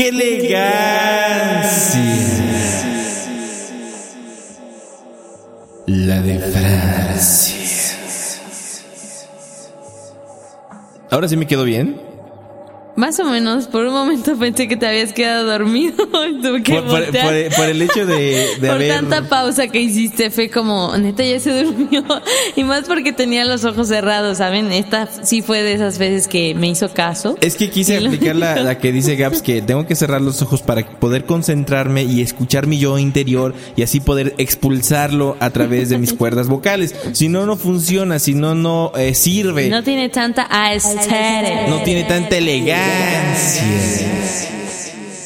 ¡Qué elegancia! La de Francia. Ahora sí me quedo bien. Más o menos, por un momento pensé que te habías quedado dormido. Tuve que Por, por- por- por el hecho de, de Por haber. tanta pausa que hiciste, fue como, neta, ya se durmió. Y más porque tenía los ojos cerrados, ¿saben? Esta sí fue de esas veces que me hizo caso. Es que quise aplicar la, la que dice Gaps que tengo que cerrar los ojos para poder concentrarme y escuchar mi yo interior y así poder expulsarlo a través de mis cuerdas vocales. Si no, no funciona, si no, no eh, sirve. No tiene tanta aesthetic. No tiene tanta elegancia.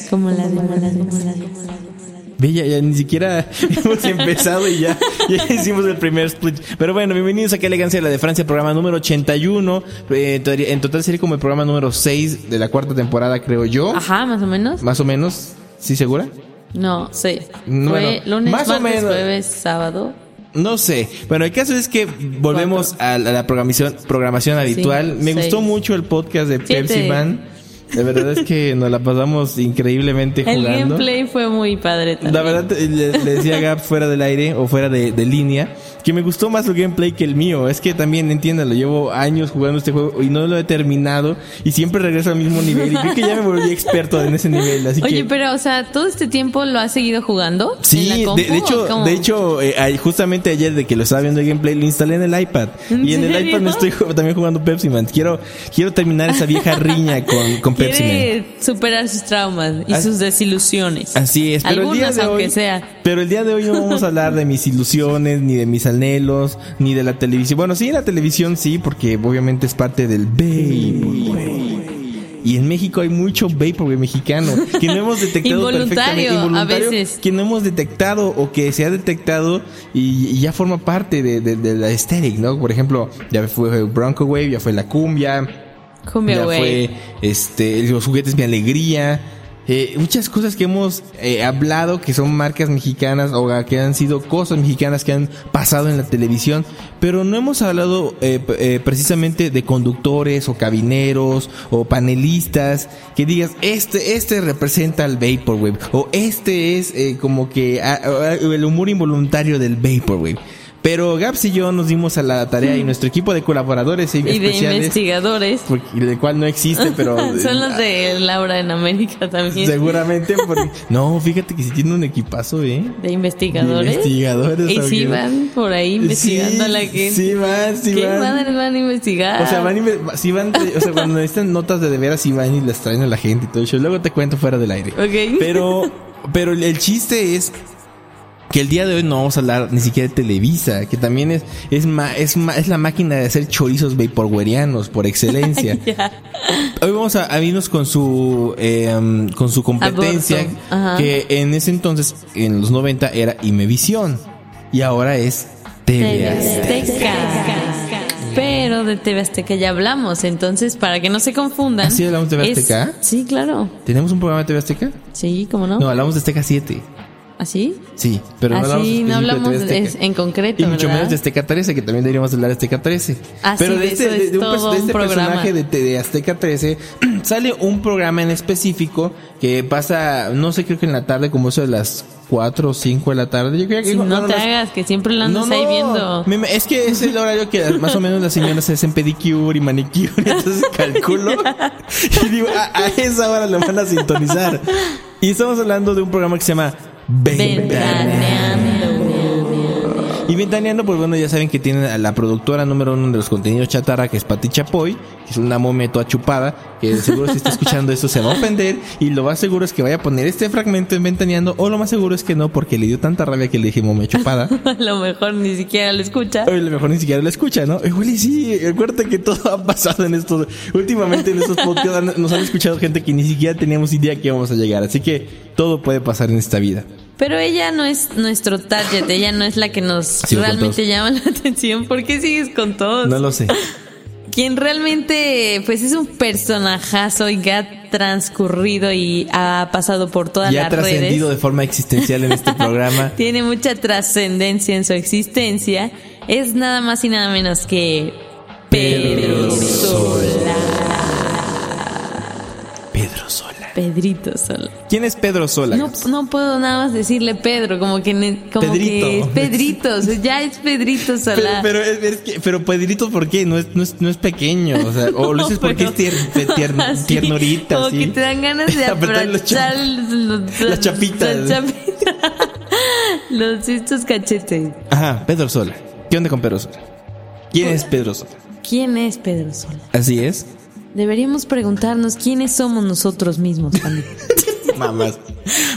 Como la de, como la de, como la de. Ve, ya, ya ni siquiera hemos empezado y ya, ya hicimos el primer split. Pero bueno, bienvenidos a Qué Elegancia la de Francia, programa número 81. Eh, en total sería como el programa número 6 de la cuarta temporada, creo yo. Ajá, más o menos. Más o menos. ¿Sí segura? No, sí. Bueno, Fue lunes, más o martes, menos. jueves, sábado. No sé. Bueno, el caso es que volvemos a la, a la programación, programación habitual. Me seis. gustó mucho el podcast de Siete. Pepsi Man. La verdad es que nos la pasamos increíblemente El jugando. gameplay fue muy padre también. La verdad, le, le decía Gab fuera del aire o fuera de, de línea que me gustó más el gameplay que el mío. Es que también, entiéndalo, llevo años jugando este juego y no lo he terminado y siempre regreso al mismo nivel y creo que ya me volví experto en ese nivel. Así Oye, que. pero, o sea, ¿todo este tiempo lo has seguido jugando? Sí, ¿En la de, compu de hecho, de hecho eh, justamente ayer de que lo estaba viendo el gameplay lo instalé en el iPad ¿En y en el iPad me estoy también jugando Pepsi Man. Quiero quiero terminar esa vieja riña con, con Pepsi Man. Quiere superar sus traumas y As- sus desilusiones. Así es, pero el día Algunas, de aunque hoy, sea. pero el día de hoy no vamos a hablar de mis ilusiones, ni de mis anhelos, ni de la televisión. Bueno, sí, la televisión sí, porque obviamente es parte del vaporwave. Y en México hay mucho vaporwave mexicano que no hemos detectado Involuntario, perfectamente, a veces. que no hemos detectado o que se ha detectado y, y ya forma parte de, de- de la aesthetic, ¿no? Por ejemplo, ya fue Bronco Wave, ya fue la cumbia, Cumbia, ya fue este los juguetes mi alegría eh, muchas cosas que hemos eh, hablado que son marcas mexicanas o que han sido cosas mexicanas que han pasado en la televisión pero no hemos hablado eh, eh, precisamente de conductores o cabineros o panelistas que digas este este representa al vaporwave o este es eh, como que el humor involuntario del vaporwave pero Gaps y yo nos dimos a la tarea y nuestro equipo de colaboradores Y de investigadores. porque, el cual no existe, pero Son los de Laura en América también. seguramente porque no, fíjate que si tiene un equipazo, ¿eh? De investigadores. De investigadores. Y sí van por ahí investigando Sí, a la gente. Sí van, sí ¿Qué van. madres van a investigar? O sea, van, sí van, o sea, cuando necesitan notas de de veras, sí van y las traen a la gente y todo eso. Luego te cuento fuera del aire. Ok. Pero, pero el chiste es que el día de hoy no vamos a hablar ni siquiera de Televisa, que también es, es, ma- es, ma- es la máquina de hacer chorizos vaporwarianos por excelencia. Hoy vamos a, a irnos con su eh, con su competencia que en ese entonces en los 90 era Imevisión y ahora es TV Azteca. Pero de TV Azteca ya hablamos, entonces para que no se confundan. ¿Ah, sí hablamos de TV es- Azteca? Sí, claro. ¿Tenemos un programa de TV Azteca? Sí, ¿cómo no? No, hablamos de Azteca 7. ¿Así? Sí, pero no hablamos, Así específico no de hablamos es- en concreto, Y mucho ¿verdad? menos de Azteca 13, que también deberíamos hablar de Azteca 13. Ah, pero sí, de de este, de, es de un, de este personaje de, de Azteca 13 sale un programa en específico que pasa, no sé, creo que en la tarde, como eso de las 4 o 5 de la tarde. Yo creo que Si no bueno, te las- hagas, que siempre lo andas No, ahí no. viendo. Es que es el horario que más o menos las señoras se hacen pedicure y manicure. Entonces calculo y digo, a, a esa hora lo van a sintonizar. Y estamos hablando de un programa que se llama Ventaneando. Y Ventaneando, pues bueno, ya saben que tienen a la productora número uno de los contenidos chatarra, que es Pati Chapoy, que es una momia toda chupada, que seguro si está escuchando esto se va a ofender, y lo más seguro es que vaya a poner este fragmento en Ventaneando, o lo más seguro es que no, porque le dio tanta rabia que le dije momia chupada. A lo mejor ni siquiera lo escucha. O a lo mejor ni siquiera lo escucha, ¿no? Igual y sí, recuerda que todo ha pasado en estos, últimamente en estos podcasts nos han escuchado gente que ni siquiera teníamos idea que íbamos a llegar, así que todo puede pasar en esta vida. Pero ella no es nuestro target, ella no es la que nos Sigo realmente llama la atención. ¿Por qué sigues con todos? No lo sé. Quien realmente, pues es un personajazo y que ha transcurrido y ha pasado por todas Y ha las redes. trascendido de forma existencial en este programa. Tiene mucha trascendencia en su existencia. Es nada más y nada menos que Pedro Sola. Pedrito Sola. ¿Quién es Pedro Sola? No, no puedo nada más decirle Pedro, como que, ne- como Pedrito. que es Pedrito, o sea, ya es Pedrito Sola. pero, es- es que- pero Pedrito, ¿por qué? No es, no es, no es pequeño. O, sea, o lo dices porque es tier- tier- Así, tiernurita. Como así. que te dan ganas de Apretarle los los- las chapitas. las chapitas. los estos cachetes. Ajá, Pedro Sola. ¿Qué onda con Pedro Sola? ¿Quién es Pedro Sola? ¿Quién es Pedro Sola? Así es. Deberíamos preguntarnos quiénes somos nosotros mismos también. Mamás.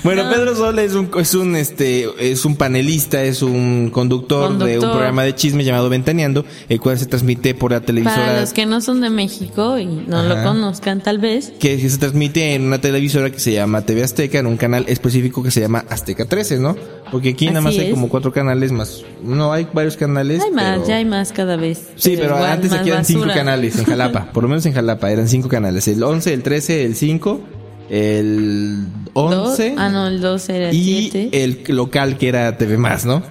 Bueno, No. Pedro Sola es un, es un, este, es un panelista, es un conductor, de un programa de chisme llamado Ventaneando, el cual se transmite por la televisora. Para los que no son de México y no Ajá. lo conozcan tal vez. que se transmite en una televisora que se llama TV Azteca, en un canal específico que se llama Azteca 13, ¿no? Porque aquí nada más hay como cuatro canales más. No, hay varios canales. Hay más, pero- ya hay más cada vez. Sí, pero igual, antes aquí eran cinco canales en Jalapa. Por lo menos en Jalapa eran cinco canales. El 11, el 13, el 5, el Dos- 11 Ah, no, el 2 era el y 7. el local que era TV Más, ¿no?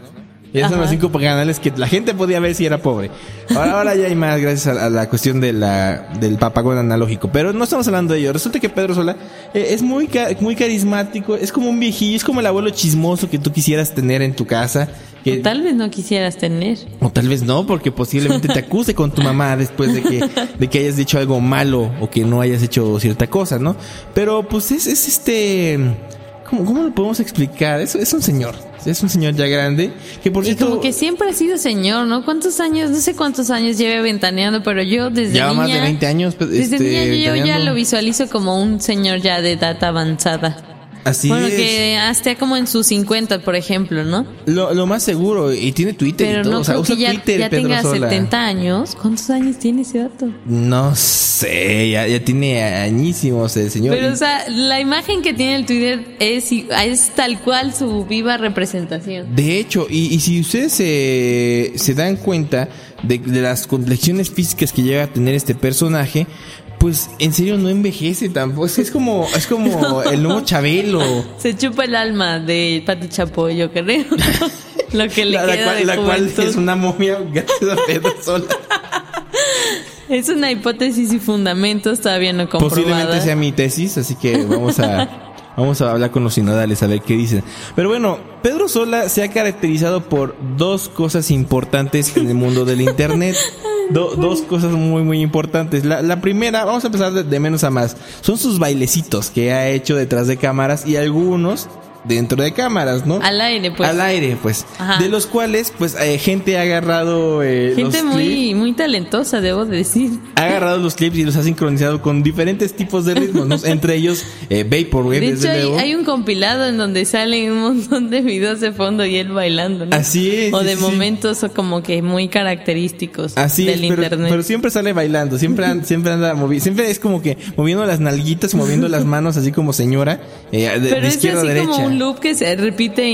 Esos son los cinco canales que la gente podía ver si era pobre. Ahora, ahora ya hay más gracias a, a la cuestión de la, del papagón analógico. Pero no estamos hablando de ello. Resulta que Pedro Sola eh, es muy, ca- muy carismático. Es como un viejillo. Es como el abuelo chismoso que tú quisieras tener en tu casa. Que, O tal vez no quisieras tener. o tal vez no, porque posiblemente te acuse con tu mamá después de que, de que hayas dicho algo malo o que no hayas hecho cierta cosa, ¿no? Pero pues es, es este... ¿Cómo, cómo lo podemos explicar? Es, es un señor. Es un señor ya grande. Que por Y cierto... como que siempre ha sido señor, ¿no? ¿Cuántos años? No sé cuántos años lleve ventaneando, pero yo desde niña... más de 20 años, pues, Desde este, niña yo ya lo visualizo como un señor ya de edad avanzada. Así bueno, es. que hasta como en sus 50, por ejemplo, ¿no? Lo, lo más seguro. Y tiene Twitter Pero y todo. no o sea, creo usa que ya, Twitter, ya Pedro tenga Sola. 70 años. ¿Cuántos años tiene ese dato? No sé. Ya, ya tiene añísimos el señor. Pero, o sea, la imagen que tiene el Twitter es, es tal cual su viva representación. De hecho, y, y si ustedes se, se dan cuenta de, de las complexiones físicas que llega a tener este personaje, pues en serio no envejece tampoco. Es, como, es como el nuevo Chabelo. Se chupa el alma de Pati Chapoy, yo creo. Lo que le La, la queda cual, de la cual es una momia gracias a Pedro Sola. Es una hipótesis y fundamentos todavía no comprobada. Posiblemente sea mi tesis, así que vamos a vamos a hablar con los sinodales a ver qué dicen. Pero bueno, Pedro Sola se ha caracterizado por dos cosas importantes en el mundo del internet. Do- dos cosas muy muy importantes. La, primera, vamos a empezar de menos a más. Son sus bailecitos que ha hecho detrás de cámaras y algunos dentro de cámaras, ¿no? Al aire, pues. Al aire, pues. Ajá. De los cuales, pues, eh, gente ha agarrado eh, Gente los clips muy, muy talentosa, debo decir. ha agarrado los clips y los ha sincronizado con diferentes tipos de ritmos, ¿no? entre ellos eh, Vaporwave, De hecho, hay, un compilado en donde salen un montón de videos de fondo y él bailando, ¿no? Así es, O sí, de sí, sí. momentos o como que muy característicos Así del es, pero, internet. pero siempre sale bailando, siempre siempre anda moviendo, siempre es como que moviendo las nalguitas, moviendo las manos así como señora, eh, de, Pero de es izquierda así a derecha. como un loop que se repite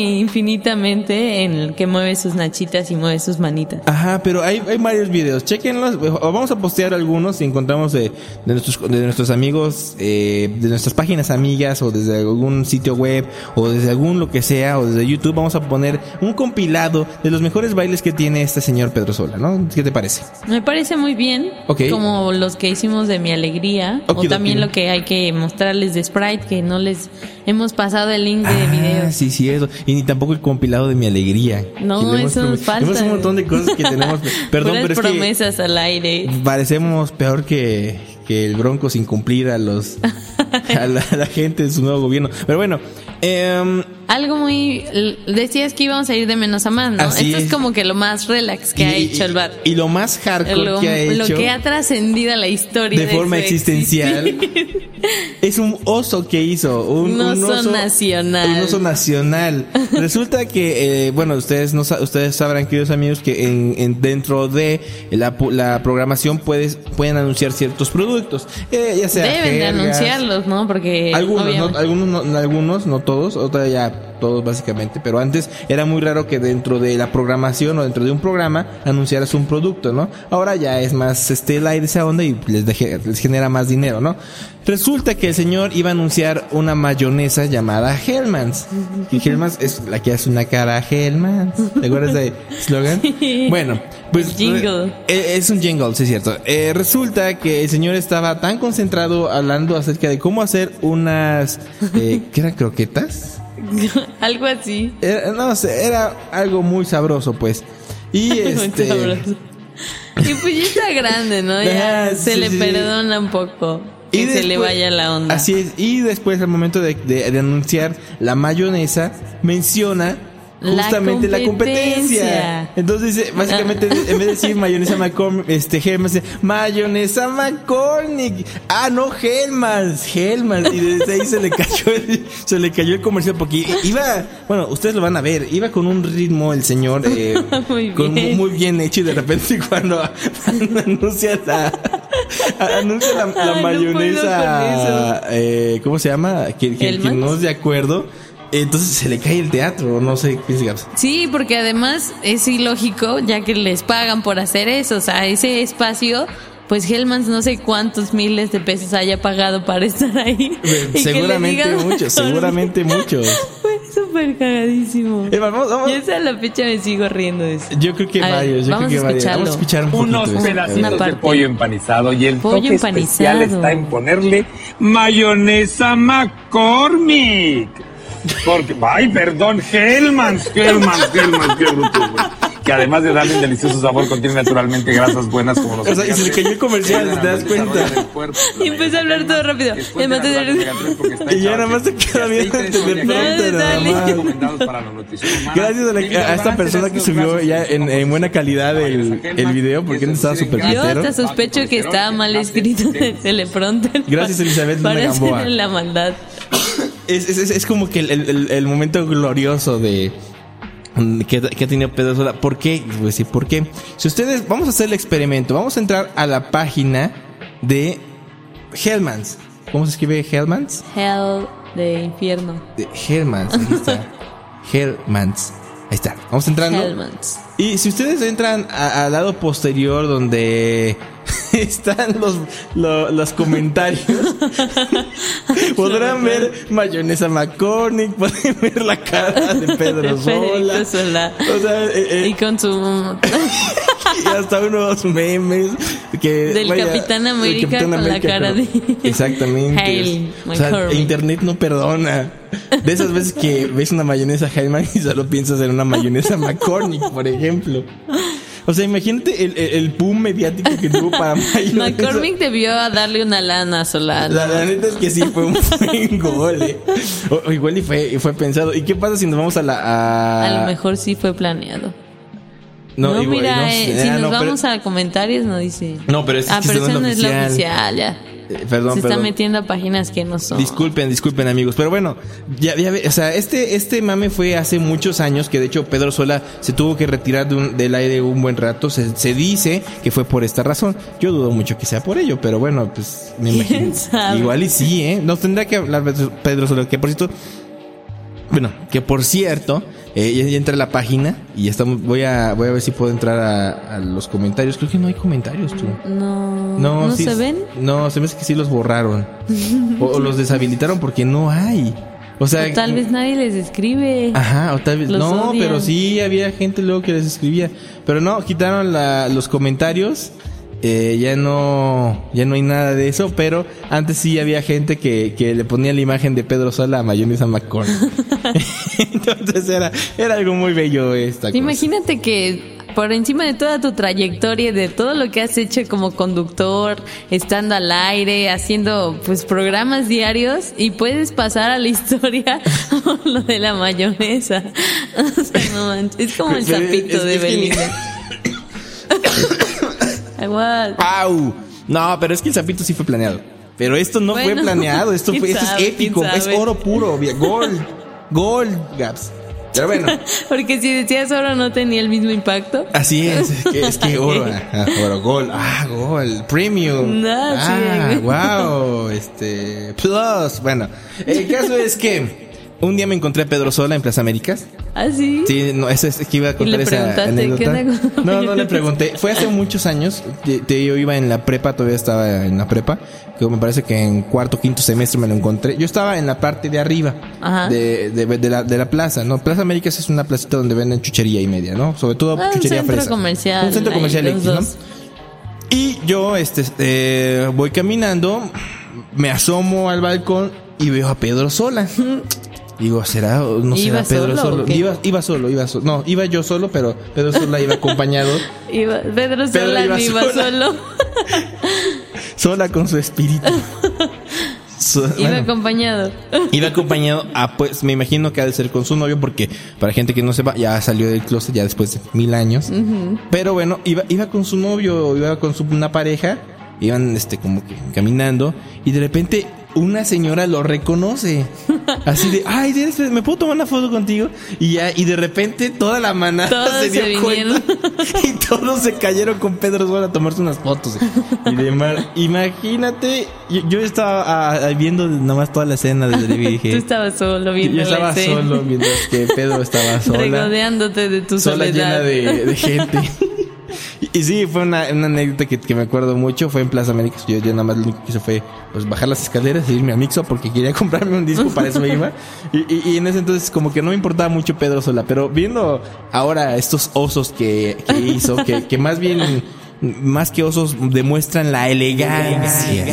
infinitamente en el que mueve sus nachitas y mueve sus manitas. Ajá, pero hay, hay varios videos. Chequenlos. O vamos a postear algunos si encontramos de, de nuestros, de nuestros amigos, eh, de nuestras páginas amigas o desde algún sitio web o desde algún lo que sea o desde YouTube. Vamos a poner un compilado de los mejores bailes que tiene este señor Pedro Sola, ¿no? ¿Qué te parece? Me parece muy bien, Ok. como los que hicimos de mi alegría, o Okidoki. también lo que hay que mostrarles de Sprite, que no les hemos pasado el link de Ah, videos. sí, sí, eso. Y ni tampoco el compilado de mi alegría. No, Que eso falta. Tenemos un montón de cosas que tenemos. Perdón, pero es que promesas al aire. parecemos peor que, que el Bronco sin cumplir a los a la, a la gente de su nuevo gobierno. Pero bueno, em, Algo muy... Decías que íbamos a ir de menos a más, ¿no? Así Esto es. es. como que lo más relax que ha hecho el bar. Y lo más hardcore Lo, que ha lo hecho que ha trascendido la historia. de forma existencial existir. es un oso que hizo. Un, Un oso nacional. Un oso nacional. Resulta que, eh, bueno, ustedes no ustedes sabrán, queridos amigos, que en, en- dentro de la, la programación puedes, pueden anunciar ciertos productos. Eh, ya sea Deben de anunciarlos, ¿no? Porque... Algunos, no, algunos, no, algunos, no todos, otra ya todos básicamente, pero antes era muy raro que dentro de la programación o dentro de un programa anunciaras un producto, ¿no? Ahora ya es más este light esa onda y les, deje- les genera más dinero, ¿no? Resulta que el señor iba a anunciar una mayonesa llamada Hellmann's. Y Hellmann's es la que hace una cara a Hellmann's. ¿Te acuerdas de slogan? Bueno, pues Jingle. eh, Es un jingle, sí es cierto. Eh, resulta que el señor estaba tan concentrado hablando acerca de cómo hacer unas... Eh, ¿Qué eran croquetas? Algo así. Era- no sé, era algo muy sabroso, pues. Y Muy este... sabroso. Y pues ya está grande, ¿no? Ya se sí, le sí. perdona un poco. Que se le vaya la onda. Así es. Y después, al momento de, de- de anunciar la mayonesa, menciona justamente la competencia. competencia. Entonces, dice, básicamente, en vez de decir mayonesa McCormick, este, Hellmann's, dice, mayonesa McCormick. Ah, no, Hellmann's, Hellmann's. Y desde ahí se le cayó el, se le cayó el comercial porque iba, bueno, ustedes lo van a ver, iba con un ritmo el señor, eh, Muy con- bien. muy bien hecho y de repente cuando anuncia la, anuncia la, la Ay, no puedo mayonesa, eh, ¿cómo se llama? Que, que- que ¿Hellmann's? no es de acuerdo, entonces se le cae el teatro, no sé. Sí, porque además es ilógico, ya que les pagan por hacer eso. O sea, ese espacio, pues Hellmans no sé cuántos miles de pesos haya pagado para estar ahí. Le Seguramente muchos, seguramente muchos. Fue súper cagadísimo. Eh, vamos, vamos. Yo hasta la fecha me sigo riendo de eso. Yo creo que varios, yo vamos creo que a varios. Vamos a escucharlo. escuchar un unos pedacitos de pollo empanizado y el Pollo toque especial empanizado. está en ponerle mayonesa McCormick. Porque, ay, perdón, Hellmann's, Hellmann's, Hellmann's, qué bruto, güey. Que además de darle un delicioso sabor, contiene naturalmente grasas buenas como los O sea, y se le cayó el comercial, ¿te das cuenta? Y empecé a hablar todo rápido. De de- Y ya nada más te queda nada más. la nutrición humana. Gracias a, la- a esta persona que subió ya en, en buena calidad el, el video, porque no estaba súper Yo hasta sospecho que estaba mal escrito en el teleprompter. Gracias, Elizabeth Para hacer la maldad. Es, es, es- como que el, el- momento glorioso de que, que ha tenido Pedro Sola. ¿Por qué? Les voy a decir por qué. Si ustedes, vamos a hacer el experimento. Vamos a entrar a la página de Hellmans. ¿Cómo se escribe Hellmans? Hell de infierno. De Hellmans. Ahí está. Hellmans. Ahí está. Vamos entrando. Hellmans. Y si ustedes entran al lado posterior donde están los, lo- los comentarios, podrán ver mayonesa McCormick, pueden ver la cara de Pedro Sola. Federico Sola. O sea, eh, eh, Y con su y hasta unos memes que Del Capitán del América con la cara pero- de- exactamente Hail o sea, internet no perdona. De esas veces que ves una mayonesa Hellman y solo piensas en una mayonesa McCormick por ejemplo o sea imagínate el, el, boom mediático que tuvo para mayonesa McCormick debió darle una lana a Solano. la, la neta es que sí fue un buen gol eh. o, igual y fue, y fue pensado y qué pasa si nos vamos a la a, A lo mejor sí fue planeado. no, No, igual- mira, no eh, si ah, nos no, pero- vamos a comentarios no dice. No, pero es ah, pero no es la oficial, ya. Eh, perdón Se está perdón. metiendo a páginas que no son. Disculpen, disculpen amigos, pero bueno, ya, ya o sea, este, este mame fue hace muchos años que de hecho Pedro Sola se tuvo que retirar de un- del aire un buen rato, se, se dice que fue por esta razón, yo dudo mucho que sea por ello, pero bueno, pues me imagino, igual y sí, eh, nos tendrá que hablar Pedro Sola, que por cierto, bueno, que por cierto, eh, ya, ya entré a la página y estamos, voy a, voy a ver si puedo entrar a, a los comentarios, creo que no hay comentarios tú. No, No, ¿no sí, se ven? No, se me hace que sí los borraron. o, o los deshabilitaron porque no hay. O sea, O tal vez nadie les escribe. Ajá, o tal vez. Los no, odian. pero sí había gente luego que les escribía. Pero no, quitaron la- los comentarios. Eh, ya no, ya no hay nada de eso, pero antes sí había gente que, que le ponía la imagen de Pedro Sola a mayonesa McCormick. Entonces era, era algo muy bello esta cosa. Imagínate que por encima de toda tu trayectoria, de todo lo que has hecho como conductor, estando al aire, haciendo pues programas diarios y puedes pasar a la historia lo de la mayonesa. O sea, no manches, es como el sapito de Belinda. Igual. ¡Au! No, pero es que el sapito sí fue planeado. Pero esto no fue planeado, esto fue, esto sabe, es épico, es oro puro, vi- gol, gol, Gaps. Pero bueno, Porque si decías oro no tenía el mismo impacto. así es, es que, es que oro, ah, oro, gol, ah, gol, premium, No, ah, sí. wow, este, plus, bueno, el caso es que un día me encontré a Pedro Sola en Plaza Américas. ¿Ah, sí? Sí, no, eso es que iba a contar le esa anécdota. ¿qué No, no le pregunté. Fue hace muchos años. Te- te- yo iba en la prepa, todavía estaba en la prepa. Que me parece que en cuarto, quinto semestre me lo encontré. Yo estaba en la parte de arriba Ajá. de, de, de la, de la plaza, ¿no? Plaza Américas es una placita donde venden chuchería y media, ¿no? Sobre todo Ah, un chuchería centro fresa. comercial, Un centro comercial X, ¿no? Y yo, este, eh, voy caminando, me asomo al balcón y veo a Pedro sola. Digo, ¿será? No ¿Iba será Pedro solo? Iba, iba solo, iba solo. No, iba yo solo, pero Pedro sola iba acompañado, Iba- Pedro Pedro Sola iba iba sola. solo. sola con su espíritu. So- Iba bueno, acompañado. iba acompañado a, pues, me imagino que ha de ser con su novio, porque para gente que no sepa, ya salió del closet ya después de mil años. Pero bueno, iba, iba con su novio, iba con su, una pareja, iban, este, como que caminando, y de repente una señora lo reconoce. Así de, ay, ¿me puedo tomar una foto contigo? Y ya, y de repente toda la manada Todos se dio se cuenta. Y todos se cayeron con Pedro Sola a tomarse unas fotos. Y demás. Imagínate, yo, yo estaba ah, viendo nomás toda la escena desde el Tú dije. estabas solo Yo viendo la estaba solo mientras que Pedro estaba sola. Regodeándote de tu sola llena soledad. de, de gente. Y, sí, fue una, una anécdota que, que me acuerdo mucho. Fue en Plaza América. Yo, yo nada más lo único que hice fue pues, bajar las escaleras e irme a Mixo porque quería comprarme un disco, para eso iba. Y, y, y en ese entonces, como que no me importaba mucho Pedro Sola. Pero viendo ahora estos osos que, que hizo, que, que más bien, más que osos, demuestran la elegancia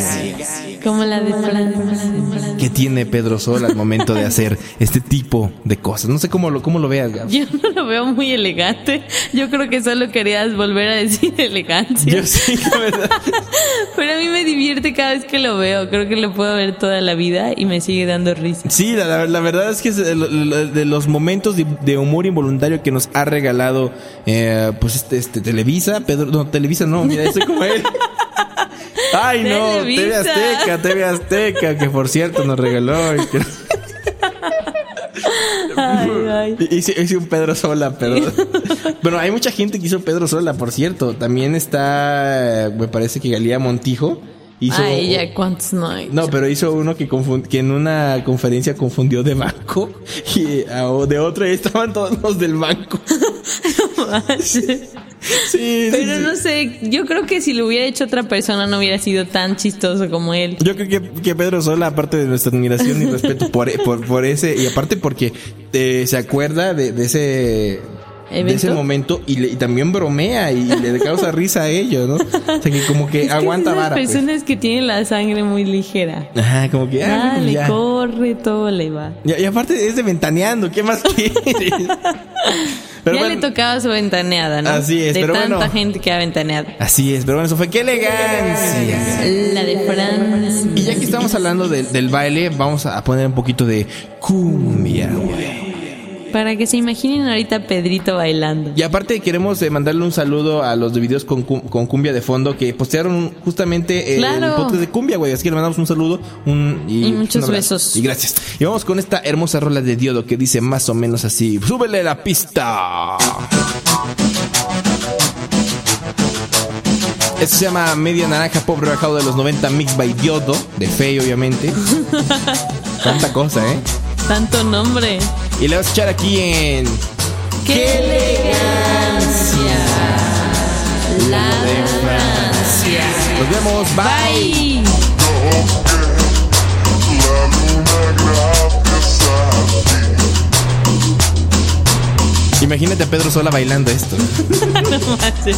Como la de Fran. que tiene Pedro Sola al momento de hacer este tipo de cosas. No sé cómo lo, cómo lo veas, Gabs. Yo no lo veo muy elegante. Yo creo que solo querías volver a decir elegancia. Yo sí, la verdad. Pero a mí me divierte cada vez que lo veo. Creo que lo puedo ver toda la vida y me sigue dando risa. Sí, la, la- la verdad es que es de, lo- lo- de los momentos de, de humor involuntario que nos ha regalado eh, pues este, este Televisa, Pedro, no, Televisa no, mira, estoy como él. Ay, no, TV. Azteca, TV Azteca, que por cierto nos regaló. que- Ay, ay. Hice, hice un Pedro Sola, pero. bueno, hay mucha gente que hizo Pedro Sola, por cierto. También está, me parece que Galía Montijo hizo. Ay, ya cuántos no hay. No, pero hizo uno que, en una conferencia confundió de banco y de otro y estaban todos los del banco. Sí, sí, Pero sí. no sé, yo creo que si lo hubiera hecho otra persona no hubiera sido tan chistoso como él. Yo creo que, que Pedro Sola, aparte de nuestra admiración y respeto por, por, por ese, y aparte porque eh, se acuerda de, de ese de ¿Evento? ese momento y, le- y también bromea y le causa risa a ellos, ¿no? O sea que como que Es que aguanta de esas vara. pues. personas que tienen la sangre muy ligera. Ajá, como que ah, Dale, ya. corre, todo le va. Y, y aparte es de ventaneando, ¿qué más quieres? Pero ya bueno, le tocaba su ventaneada, ¿no? Así es, de pero tanta bueno. gente que ha ventaneado. Así es, pero bueno, eso fue qué elegancia. La de Francia. Y ya que estamos hablando de- del baile, vamos a poner un poquito de cumbia, güey. Para que se imaginen ahorita Pedrito bailando. Y aparte queremos eh, mandarle un saludo a los de videos con, cum- con cumbia de fondo que postearon justamente eh, Claro. el podcast de cumbia, güey. Así que le mandamos un saludo un, y, Y muchos un besos. Y gracias. Y vamos con esta hermosa rola de Diodo que dice más o menos así. ¡Súbele la pista! Esto se llama Media Naranja Pop rebajado de los 90 Mix by Diodo, de Fey obviamente. Tanta cosa, ¿eh? Tanto nombre. Y le vamos a echar aquí en... ¡Qué elegancia! La de Francia. Nos vemos, bye. Bye. Imagínate a Pedro Sola bailando esto. No manches.